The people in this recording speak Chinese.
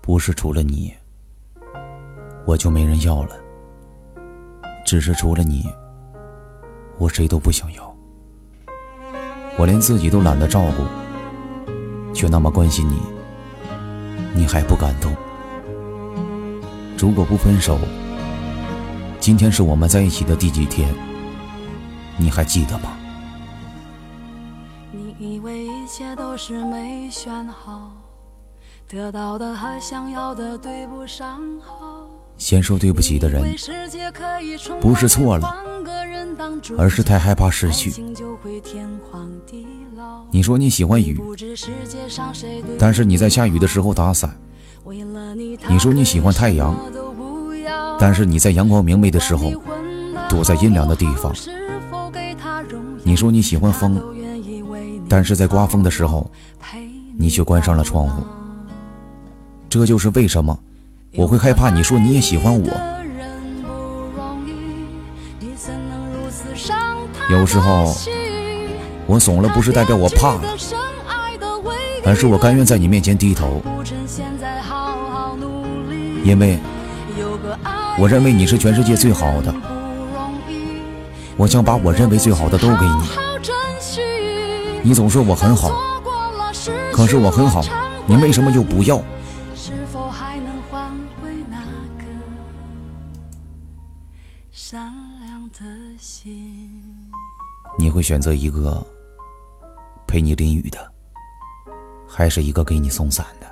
不是除了你，我就没人要了。只是除了你，我谁都不想要。我连自己都懒得照顾，却那么关心你，你还不感动？如果不分手，今天是我们在一起的第几天？你还记得吗？你以为一切都是没选好，得到的和想要的对不上号。先说对不起的人，不是错了，而是太害怕失去。你说你喜欢雨，但是你在下雨的时候打伞；你说你喜欢太阳，但是你在阳光明媚的时候躲在阴凉的地方；你说你喜欢风，但是在刮风的时候你却关上了窗户。这就是为什么。我会害怕你说你也喜欢我。有时候我怂了，不是代表我怕了，而是我甘愿在你面前低头，因为我认为你是全世界最好的。我想把我认为最好的都给你。你总说我很好，可是我很好，你为什么又不要？能换回那个善良的心。你会选择一个陪你淋雨的，还是一个给你送伞的？